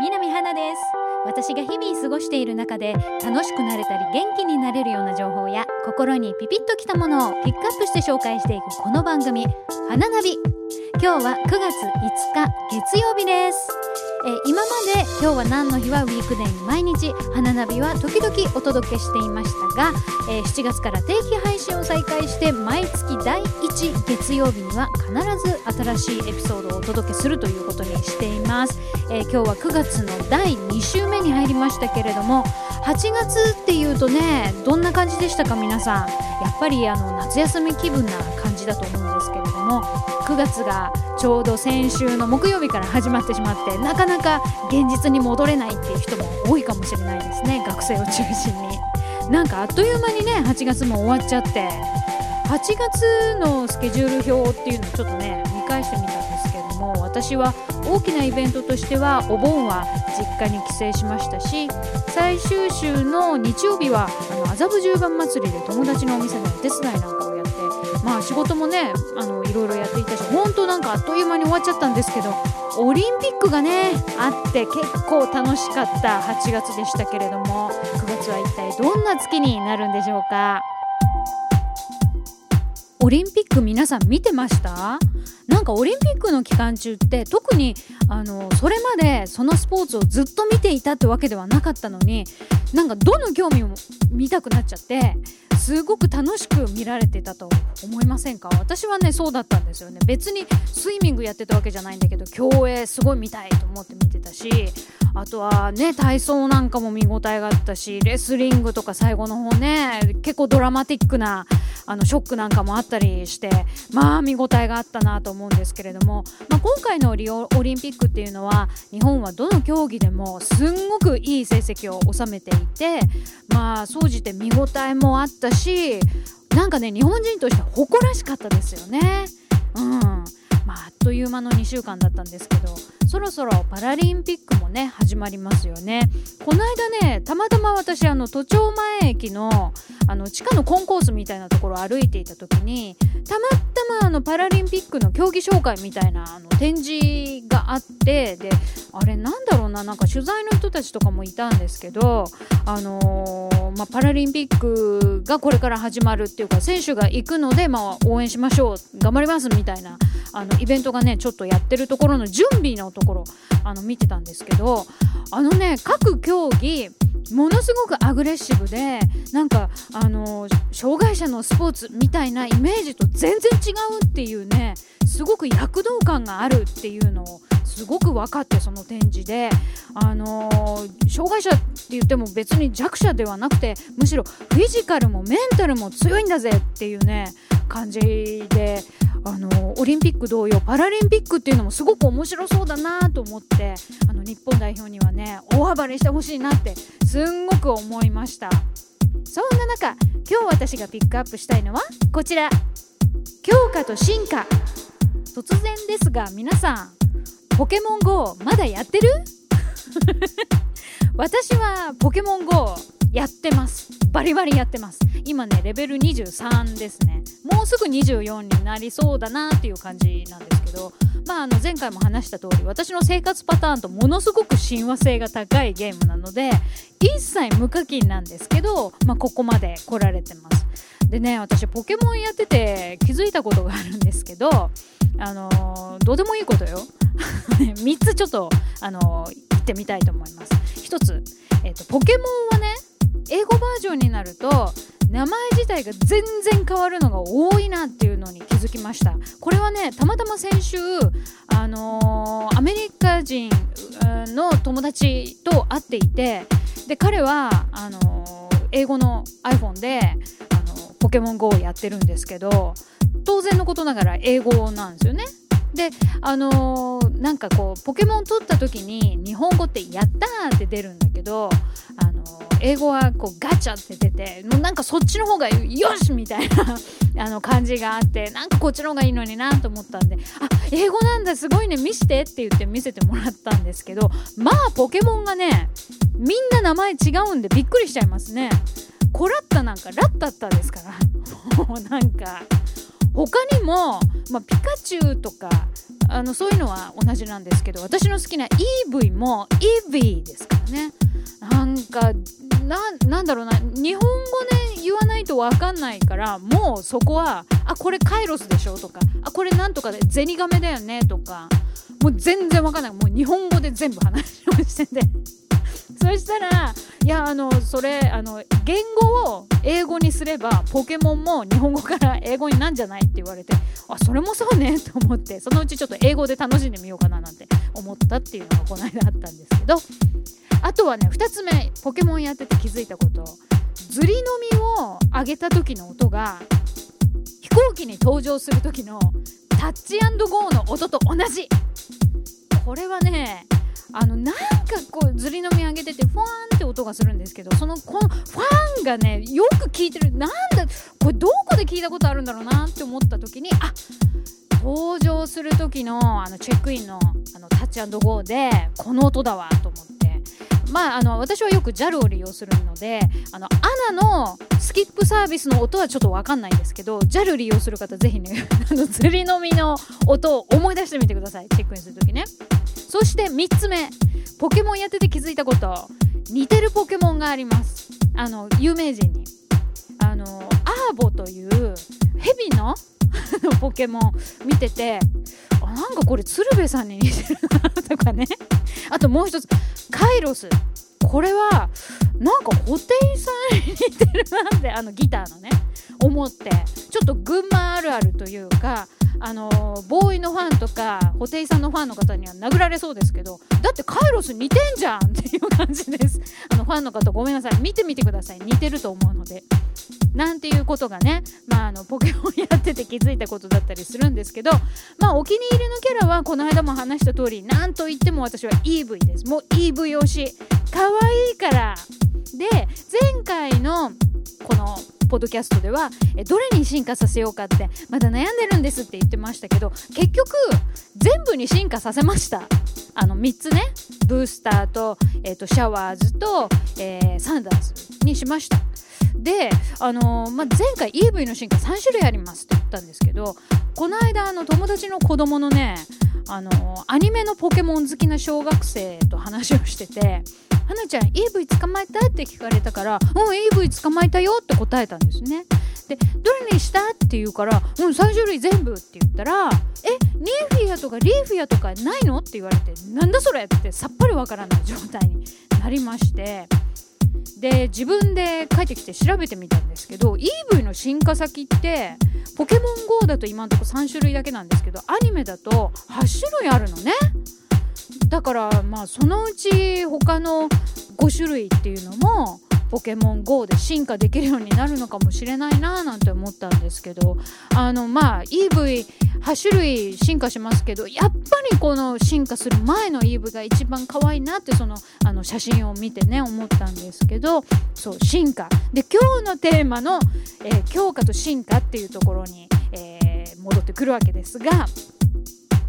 南花です。私が日々過ごしている中で楽しくなれたり元気になれるような情報や心にピピッときたものをピックアップして紹介していくこの番組「花ナビ」今日は9月5日月曜日です。えー今まで今日は何の日はウィークデーに毎日花ナビは時々お届けしていましたが、えー7月から定期配信を再開して毎月第1月曜日には必ず新しいエピソードをお届けするということにしています、えー今日は9月の第2週目に入りましたけれども8月っていうとねどんな感じでしたか皆さん？やっぱりあの夏休み気分なじだと思うんですけれども9月がちょうど先週の木曜日から始まってしまってなかなか現実に戻れないっていう人も多いかもしれないですね学生を中心に。なんかあっという間にね8月も終わっちゃって8月のスケジュール表っていうのをちょっとね見返してみたんですけども私は大きなイベントとしてはお盆は実家に帰省しましたし最終週の日曜日はあの麻布十番祭りで友達のお店のお手伝いなんかをまあ仕事もねあのいろいろやっていたし本当なんかあっという間に終わっちゃったんですけどオリンピックがねあって結構楽しかった8月でしたけれども9月は一体どんな月になるんでしょうか？オリンピック皆さん見てました？なんかオリンピックの期間中って特にあのそれまでそのスポーツをずっと見ていたってわけではなかったのになんかどの興味も見たくなっちゃってすごく楽しく見られてたと思いませんか？私はねそうだったんですよね。別にスイミングやってたわけじゃないんだけど競泳すごい見たいと思って見てたしあとはね体操なんかも見応えがあったしレスリングとか最後の方ね結構ドラマティックなあのショックなんかもあったりしてまあ見応えがあったなと思うんですけれども、まあ、今回のリオオリンピックっていうのは日本はどの競技でもすんごくいい成績を収めていてまあ総じて見応えもあったしなんかね日本人として誇らしかったですよね。うんまあ、あっという間の2週間だったんですけどそろそろパラリンピックもね始まりますよね。この間ねたまたま私あの都庁前駅のあの地下のコンコースみたいなところを歩いていた時にたまたまあのパラリンピックの競技紹介みたいなあの展示があってであれなんだろうななんか取材の人たちとかもいたんですけどあのーまあ、パラリンピックがこれから始まるっていうか選手が行くので、まあ、応援しましょう頑張りますみたいなあのイベントがねちょっとやってるところの準備のところあの見てたんですけどあのね各競技ものすごくアグレッシブでなんかあの障害者のスポーツみたいなイメージと全然違うっていうねすごく躍動感があるっていうのをすごく分かってその展示で、あのー障害者って言っても別に弱者ではなくてむしろフィジカルもメンタルも強いんだぜっていうね感じで、あのーオリンピック同様パラリンピックっていうのもすごく面白そうだなと思ってあの日本代表にはね大暴れしてほしいなってすんごく思いました。そんな中今日私がピックアップしたいのはこちら。強化と進化。突然ですが皆さんポケモン GO まだやってる？私はポケモン GO やってます。バリバリやってます。今ねレベル23ですね。もうすぐ24になりそうだなっていう感じなんですけどまああの前回も話した通り私の生活パターンとものすごく親和性が高いゲームなので一切無課金なんですけど、まあ、ここまで来られてます。でね私ポケモンやってて気づいたことがあるんですけどあのーどうでもいいことよ。3つちょっと、あのー言ってみたいと思います。1つ、えーとポケモンはね英語バージョンになると名前自体が全然変わるのが多いなっていうのに気づきました。これはねたまたま先週あのーアメリカ人の友達と会っていてで彼はあのー英語の iPhone であのポケモン GO をやってるんですけど当然のことながら英語なんですよねであのーなんかこうポケモン取った時に日本語って「やったー」って出るんだけど、あのー英語はこうガチャって出てもうなんかそっちの方がよしみたいな あの感じがあってなんかこっちの方がいいのになと思ったんで「あ英語なんだすごいね見して」って言って見せてもらったんですけどまあポケモンがねみんな名前違うんでびっくりしちゃいますね。コラッタなんかラッタッタですから もうなんか他にも、まあ、ピカチュウとかあのそういうのは同じなんですけど私の好きな EV も EV ですからね。なんかなんだろうな日本語で言わないと分かんないからもうそこはあこれカイロスでしょとかあこれなんとかでゼニガメだよねとかもう全然分かんない。もう日本語で全部話をしててそしたらいやあのそれあの言語を英語にすればポケモンも日本語から英語になんじゃないって言われてあそれもそうねと思って。そのうちちょっと英語で楽しんでみようかななんて思ったっていうのがこの間あったんですけど。あとはね2つ目ポケモンやってて気づいたこと。ずりのみを上げた時の音が飛行機に登場する時のタッチゴーの音と同じ。これはねあのなんかこうずりのみ上げててファーンって音がするんですけどそのこのファンがねよく聞いてる。なんだこれどこで聞いたことあるんだろうなって思った時にあ登場する時のあのチェックインのあのタッチゴーでこの音だわと思って。まあ、あの私はよく JAL を利用するのであの ANA のスキップサービスの音はちょっと分かんないんですけど JAL 利用する方ぜひね あの釣りのみの音を思い出してみてください。チェックインするときね。そして3つ目ポケモンやってて気づいたこと。似てるポケモンがあります。あの有名人に。あのアーボというヘビの ポケモン見ててあなんかこれ鶴瓶さんに似てるなとかね。あともう一つカイロス。これはなんか布袋さんに似てるなってあのギターのね思って。ちょっと群馬あるあるというかあのボーイのファンとか布袋さんのファンの方には殴られそうですけどだってカイロス似てんじゃんっていう感じです。あのファンの方ごめんなさい。見てみてください。似てると思うので。なんていうことがね、まあ、あのポケモンやってて気づいたことだったりするんですけど、まあ、お気に入りのキャラはこの間も話した通り何と言っても私は EV です。もう EV 推し。可愛いからで前回のこのポッドキャストではどれに進化させようかってまだ悩んでるんですって言ってましたけど結局全部に進化させました。あの3つね。ブースターと,、えーと、シャワーズと、えー、サンダーズにしました。で、あのー、まあ、前回 EV の進化3種類ありますって言ったんですけどこの間あの友達の子供のねあのー、アニメのポケモン好きな小学生と話をしてて花ちゃん EV 捕まえたって聞かれたから「うん EV 捕まえたよ」って答えたんですねでどれにしたって言うから「うん3種類全部」って言ったら「えニーフィアとかリーフィアとかないの?」って言われて「なんだそれ?」ってさっぱりわからない状態になりましてで自分で帰ってきて調べてみたんですけど EV の進化先ってポケモン GO だと今んとこ3種類だけなんですけどアニメだと8種類あるのねだからまあそのうち他の5種類っていうのもポケモン GO で進化できるようになるのかもしれないななんて思ったんですけどあのまあ EV8 種類進化しますけどやっぱりこの進化する前の EV が一番可愛いなってそのあの写真を見てね思ったんですけどそう進化。で今日のテーマの、えー、強化と進化っていうところに、えー、戻ってくるわけですが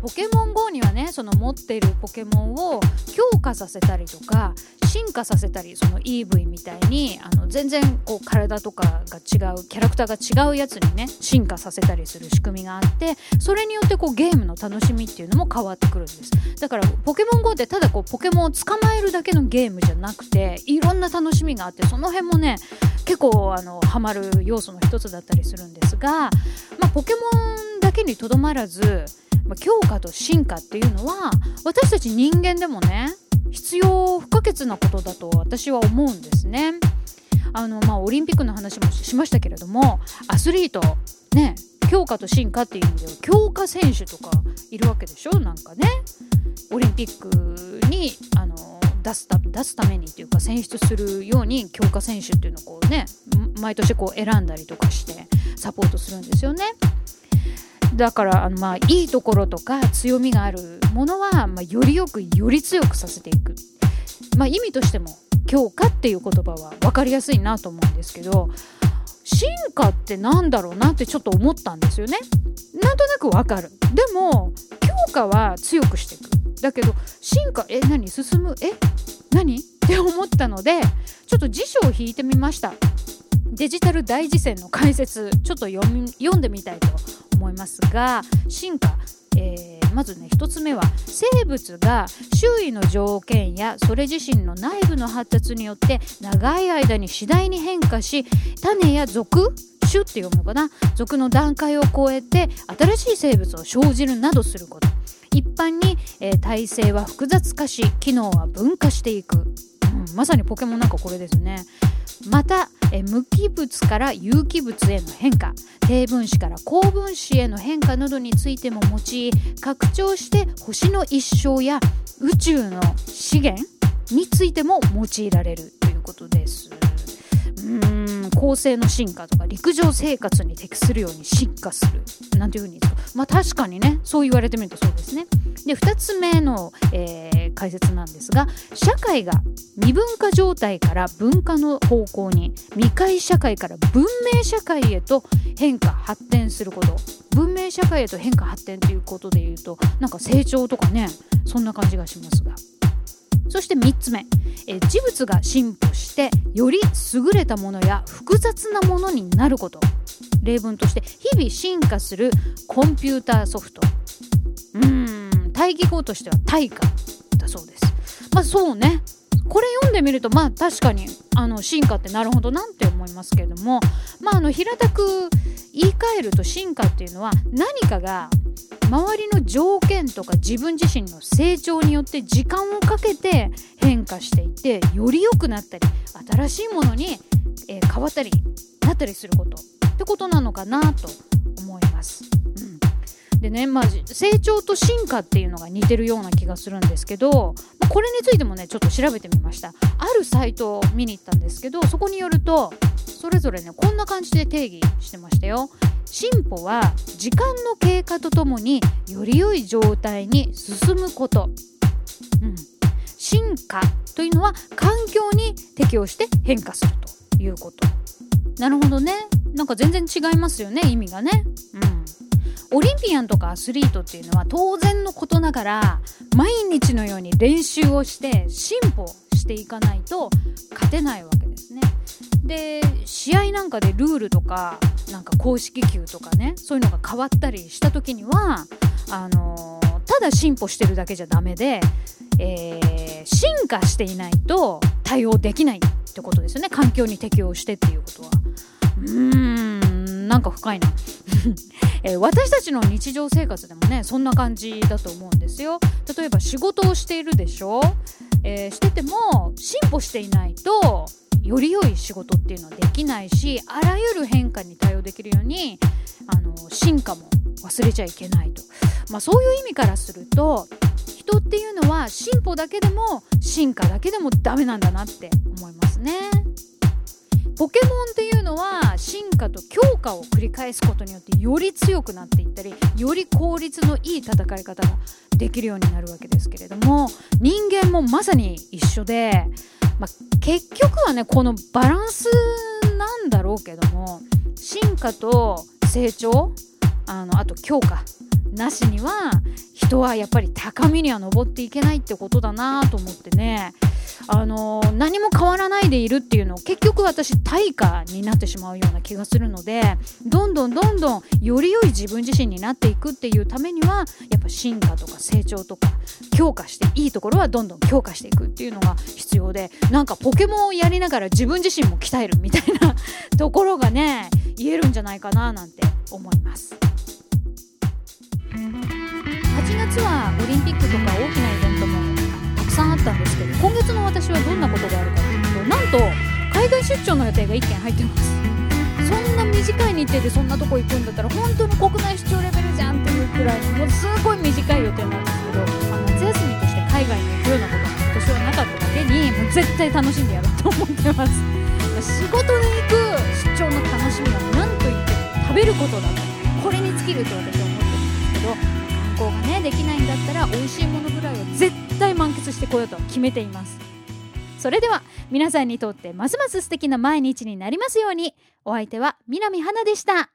ポケモン GO にはねその持っているポケモンを強化させたりとか進化させたりその EV みたいにあの全然こう体とかが違うキャラクターが違うやつにね進化させたりする仕組みがあってそれによってこうゲームの楽しみっていうのも変わってくるんです。だからポケモン GO ってただこうポケモンを捕まえるだけのゲームじゃなくていろんな楽しみがあってその辺もね結構あのハマる要素の一つだったりするんですが、まあ、ポケモンだけにとどまらずまあ、強化と進化っていうのは私たち人間でもね必要不可欠なことだと私は思うんですね。あのまあ、オリンピックの話もしましたけれどもアスリートね強化と進化っていう意味では強化選手とかいるわけでしょ？なんかねオリンピックにあの出すた出すためにというか選出するように強化選手っていうのをこうね毎年こう選んだりとかしてサポートするんですよね。だからあの、まあ、いいところとか強みがあるものは、まあ、よりよくより強くさせていく、まあ、意味としても強化っていう言葉は分かりやすいなと思うんですけど進化って何だろうなってちょっと思ったんですよね。なんとなく分かる。でも強化は強くしていく。だけど進化え何？進む？え？何？って思ったのでちょっと辞書を引いてみました。デジタル大辞典の解説ちょっと読んでみたいと思いますが進化、えー、まずね1つ目は生物が周囲の条件やそれ自身の内部の発達によって長い間に次第に変化し種や属種って読むのかな？属の段階を超えて新しい生物を生じるなどすること。一般に、えー、体制は複雑化し機能は分化していく、うん、まさにポケモンなんかこれですね。また、無機物から有機物への変化低分子から高分子への変化などについても用い拡張して星の一生や宇宙の資源についても用いられるということです。うん構成の進化とか陸上生活に適するように進化する。なんていうふうに言うとまあ確かにねそう言われてみるとそうですね。で2つ目の、えー、解説なんですが社会が未文化状態から文化の方向に未開社会から文明社会へと変化発展すること。文明社会へと変化発展ということで言うとなんか成長とかねそんな感じがしますが。そして3つ目、え事物が進歩してより優れたものや複雑なものになること。例文として日々進化するコンピューターソフト。対義語としては対価だそうですまあそうねこれ読んでみるとまあ確かにあの進化ってなるほどなんて思いますけれどもまああの平たく言い換えると進化っていうのは何かが周りの条件とか自分自身の成長によって時間をかけて変化していってより良くなったり新しいものに、え、変わったりなったりすることってことなのかなと。でね、まあ、成長と進化っていうのが似てるような気がするんですけど、まあ、これについてもねちょっと調べてみました。あるサイトを見に行ったんですけどそこによるとそれぞれねこんな感じで定義してましたよ。進歩は時間の経過とともにより良い状態に進むこと、うん、進化というのは環境に適応して変化するということ。なるほどね。なんか全然違いますよね意味がね。うん。オリンピアンとかアスリートっていうのは当然のことながら毎日のように練習をして進歩していかないと勝てないわけですね。で試合なんかでルールとかなんか公式球とかねそういうのが変わったりした時にはあの、ただ進歩してるだけじゃダメで、えー、進化していないと対応できないってことですよね。環境に適応してっていうことは。うーんなんか深いな、えー、私たちの日常生活でもねそんな感じだと思うんですよ。例えば仕事をしているでしょ、えー、してても進歩していないとより良い仕事っていうのはできないしあらゆる変化に対応できるようにあの進化も忘れちゃいけないと、まあ、そういう意味からすると人っていうのは進歩だけでも進化だけでもダメなんだなって思いますね。ポケモンっていうのは進化と強化を繰り返すことによってより強くなっていったりより効率のいい戦い方ができるようになるわけですけれども人間もまさに一緒でまあ、結局はねこのバランスなんだろうけども進化と成長あのあと強化なしには人はやっぱり高みには登っていけないってことだなと思ってねあの何も変わらないでいるっていうのを結局私対価になってしまうような気がするのでどんどんどんどんより良い自分自身になっていくっていうためにはやっぱ進化とか成長とか強化していいところはどんどん強化していくっていうのが必要でなんかポケモンをやりながら自分自身も鍛えるみたいな ところがね言えるんじゃないかななんて思います。8月はオリンピックとか大きなさんあったんですけど今月の私はどんなことがあるかというとなんと海外出張の予定が1件入ってます。そんな短い日程でそんなとこ行くんだったら本当に国内出張レベルじゃんっていうくらいもうすごい短い予定なんですけど、まあ、夏休みとして海外に行くようなことが今年はなかっただけにもう絶対楽しんでやろうと思ってます。仕事で行く出張の楽しみは何と言っても食べることだとこれに尽きると私は思ってるんですけど観光がねできないんだったら美味しいものぐらいは絶対満喫してこようと決めています。それでは皆さんにとってますます素敵な毎日になりますようにお相手は南花でした。